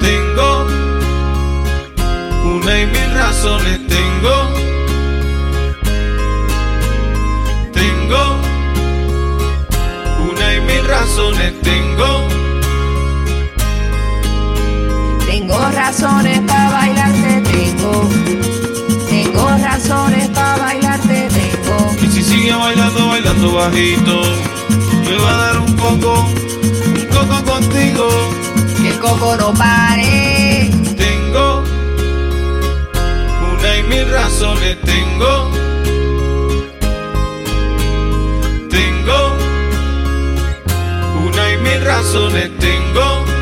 Tengo una y mil razones, tengo. Tengo una y mil razones, tengo. Tengo razones para bailarte, tengo. Tengo razones para bailarte, tengo. Y si sigue bailando, bailando bajito, me va a dar un coco, un coco contigo. Que el coco no pare. Tengo una y mil razones, tengo. Tengo una y mil razones, tengo.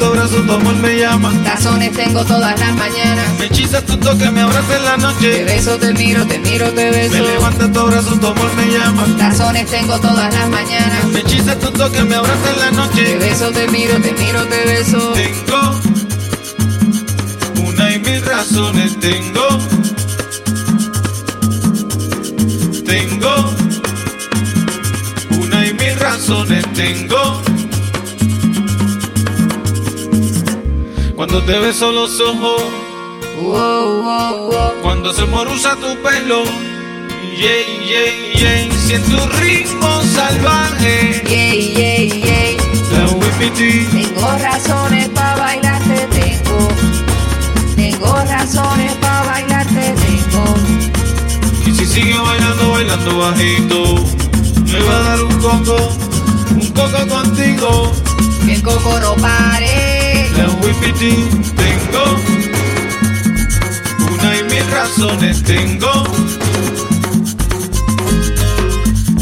Tu brazo, tu amor me llama. Razones tengo todas las mañanas. Me hechiza tu toque, me abraza en la Te noche. beso, te miro, te miro, te Me beso. levanta tu brazo, tu amor me llama. Razones tengo todas las mañanas. Me hechiza tu toque, me abraza en la Te noche. beso, te miro, te miro, te beso. Tengo una y mil razones, tengo. Tengo una y mil razones, tengo. Cuando te beso los ojos, Wow, wow, wow. cuando se morusa tu pelo, yeah, yeah, yeah, siento un ritmo salvaje. Yay, yay, yay. La whippity. Tengo razones para bailarte, tengo. Tengo razones para bailarte, tengo. Y si sigue bailando, bailando bajito, me va a dar un coco, un coco contigo. Que el coco no pare. Tengo, una y mil razones tengo.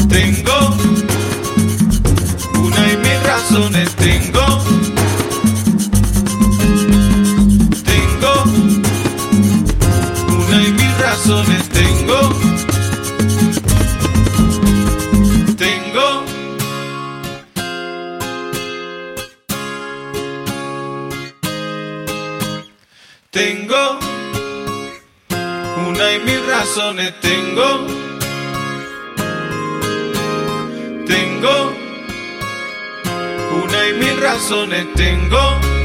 Tengo, una y mil razones. Tengo, Tengo una y mil razones, tengo. Tengo una y mil razones, tengo.